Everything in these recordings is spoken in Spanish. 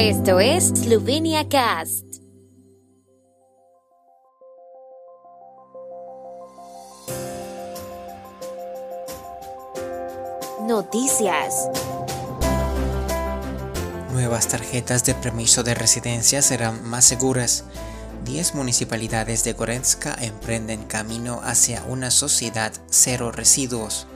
Esto es Slovenia Cast. Noticias. Nuevas tarjetas de permiso de residencia serán más seguras. 10 municipalidades de Gorenska emprenden camino hacia una sociedad cero residuos.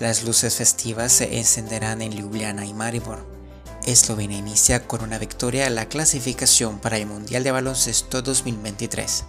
Las luces festivas se encenderán en Ljubljana y Maribor. Eslovenia inicia con una victoria la clasificación para el Mundial de Baloncesto 2023.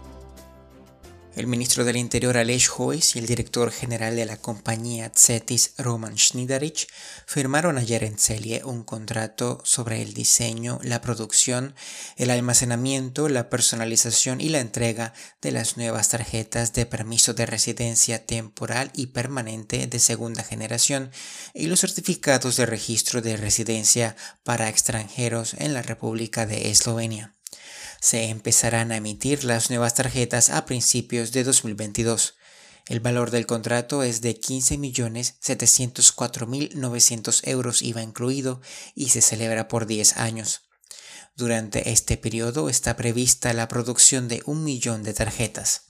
El ministro del Interior Aleš Hojs y el director general de la compañía Cetis Roman Schneiderich firmaron ayer en Celie un contrato sobre el diseño, la producción, el almacenamiento, la personalización y la entrega de las nuevas tarjetas de permiso de residencia temporal y permanente de segunda generación y los certificados de registro de residencia para extranjeros en la República de Eslovenia se empezarán a emitir las nuevas tarjetas a principios de 2022. El valor del contrato es de 15.704.900 euros IVA incluido y se celebra por 10 años. Durante este periodo está prevista la producción de un millón de tarjetas.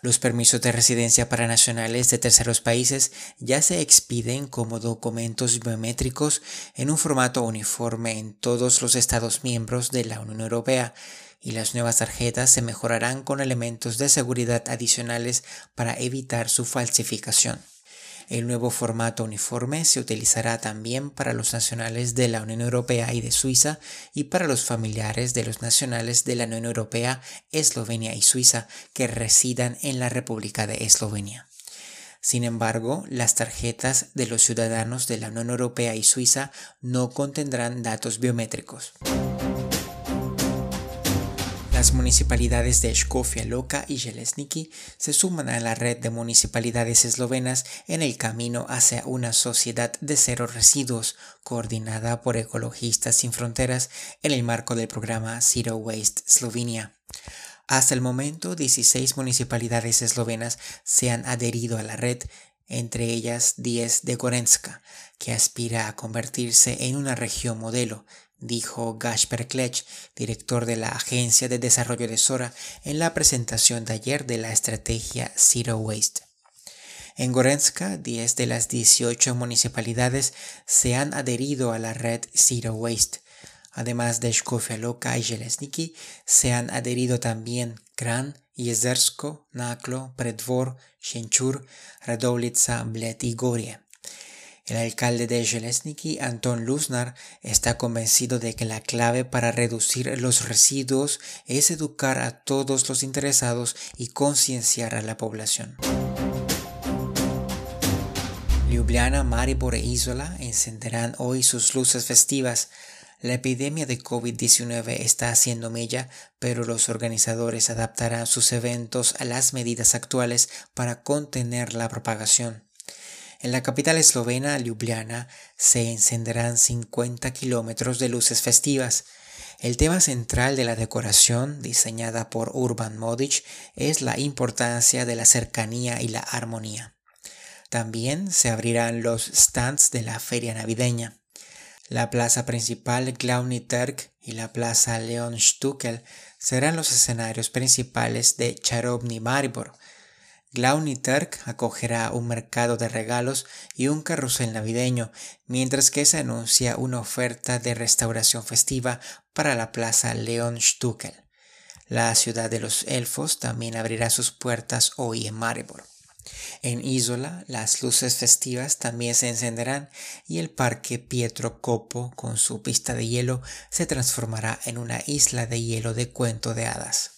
Los permisos de residencia para nacionales de terceros países ya se expiden como documentos biométricos en un formato uniforme en todos los Estados miembros de la Unión Europea y las nuevas tarjetas se mejorarán con elementos de seguridad adicionales para evitar su falsificación. El nuevo formato uniforme se utilizará también para los nacionales de la Unión Europea y de Suiza y para los familiares de los nacionales de la Unión Europea, Eslovenia y Suiza que residan en la República de Eslovenia. Sin embargo, las tarjetas de los ciudadanos de la Unión Europea y Suiza no contendrán datos biométricos. Las municipalidades de Škofja Loka y Jelesniki se suman a la red de municipalidades eslovenas en el camino hacia una sociedad de cero residuos coordinada por Ecologistas Sin Fronteras en el marco del programa Zero Waste Slovenia. Hasta el momento, 16 municipalidades eslovenas se han adherido a la red, entre ellas 10 de Gorenska, que aspira a convertirse en una región modelo, dijo Gasper Klech, director de la Agencia de Desarrollo de Sora, en la presentación de ayer de la estrategia Zero Waste. En Gorenska, 10 de las 18 municipalidades se han adherido a la red Zero Waste. Además de Shkofia Loka y Jelesniki, se han adherido también Kran, Jezersko, Naklo, Predvor, Shenchur, Radovlitsa, y Gorie. El alcalde de Jelesniki, Anton Luznar, está convencido de que la clave para reducir los residuos es educar a todos los interesados y concienciar a la población. Ljubljana, Maribor e Isola encenderán hoy sus luces festivas. La epidemia de COVID-19 está haciendo mella, pero los organizadores adaptarán sus eventos a las medidas actuales para contener la propagación. En la capital eslovena, Ljubljana, se encenderán 50 kilómetros de luces festivas. El tema central de la decoración, diseñada por Urban Modic, es la importancia de la cercanía y la armonía. También se abrirán los stands de la feria navideña. La plaza principal Glauni Terk y la plaza Leon Stukel serán los escenarios principales de Charovni Maribor, Glaunitark acogerá un mercado de regalos y un carrusel navideño, mientras que se anuncia una oferta de restauración festiva para la plaza Leon Stukel. La ciudad de los elfos también abrirá sus puertas hoy en Maribor. En Isola, las luces festivas también se encenderán y el parque Pietro Copo, con su pista de hielo, se transformará en una isla de hielo de cuento de hadas.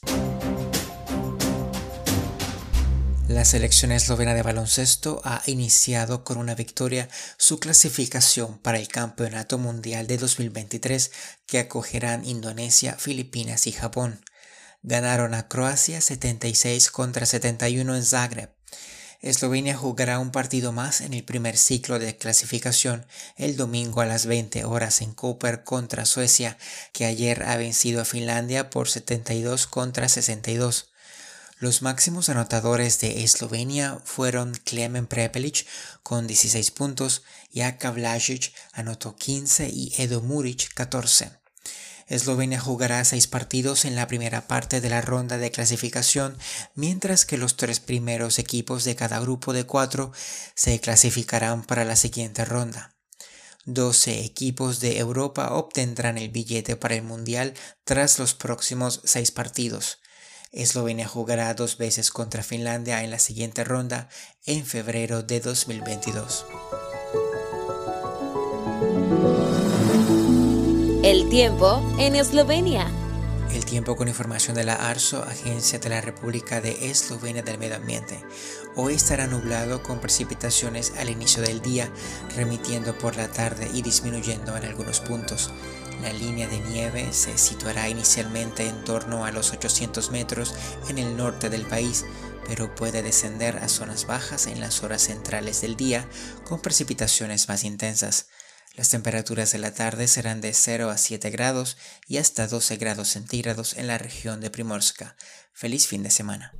La selección eslovena de baloncesto ha iniciado con una victoria su clasificación para el Campeonato Mundial de 2023 que acogerán Indonesia, Filipinas y Japón. Ganaron a Croacia 76 contra 71 en Zagreb. Eslovenia jugará un partido más en el primer ciclo de clasificación el domingo a las 20 horas en Koper contra Suecia, que ayer ha vencido a Finlandia por 72 contra 62. Los máximos anotadores de Eslovenia fueron Klemen Prepelic con 16 puntos, Jaka Vlasic anotó 15 y Edo Muric 14. Eslovenia jugará seis partidos en la primera parte de la ronda de clasificación, mientras que los tres primeros equipos de cada grupo de cuatro se clasificarán para la siguiente ronda. 12 equipos de Europa obtendrán el billete para el Mundial tras los próximos seis partidos. Eslovenia jugará dos veces contra Finlandia en la siguiente ronda en febrero de 2022. El tiempo en Eslovenia. El tiempo con información de la ARSO, Agencia de la República de Eslovenia del Medio Ambiente. Hoy estará nublado con precipitaciones al inicio del día, remitiendo por la tarde y disminuyendo en algunos puntos. La línea de nieve se situará inicialmente en torno a los 800 metros en el norte del país, pero puede descender a zonas bajas en las horas centrales del día con precipitaciones más intensas. Las temperaturas de la tarde serán de 0 a 7 grados y hasta 12 grados centígrados en la región de Primorska. Feliz fin de semana.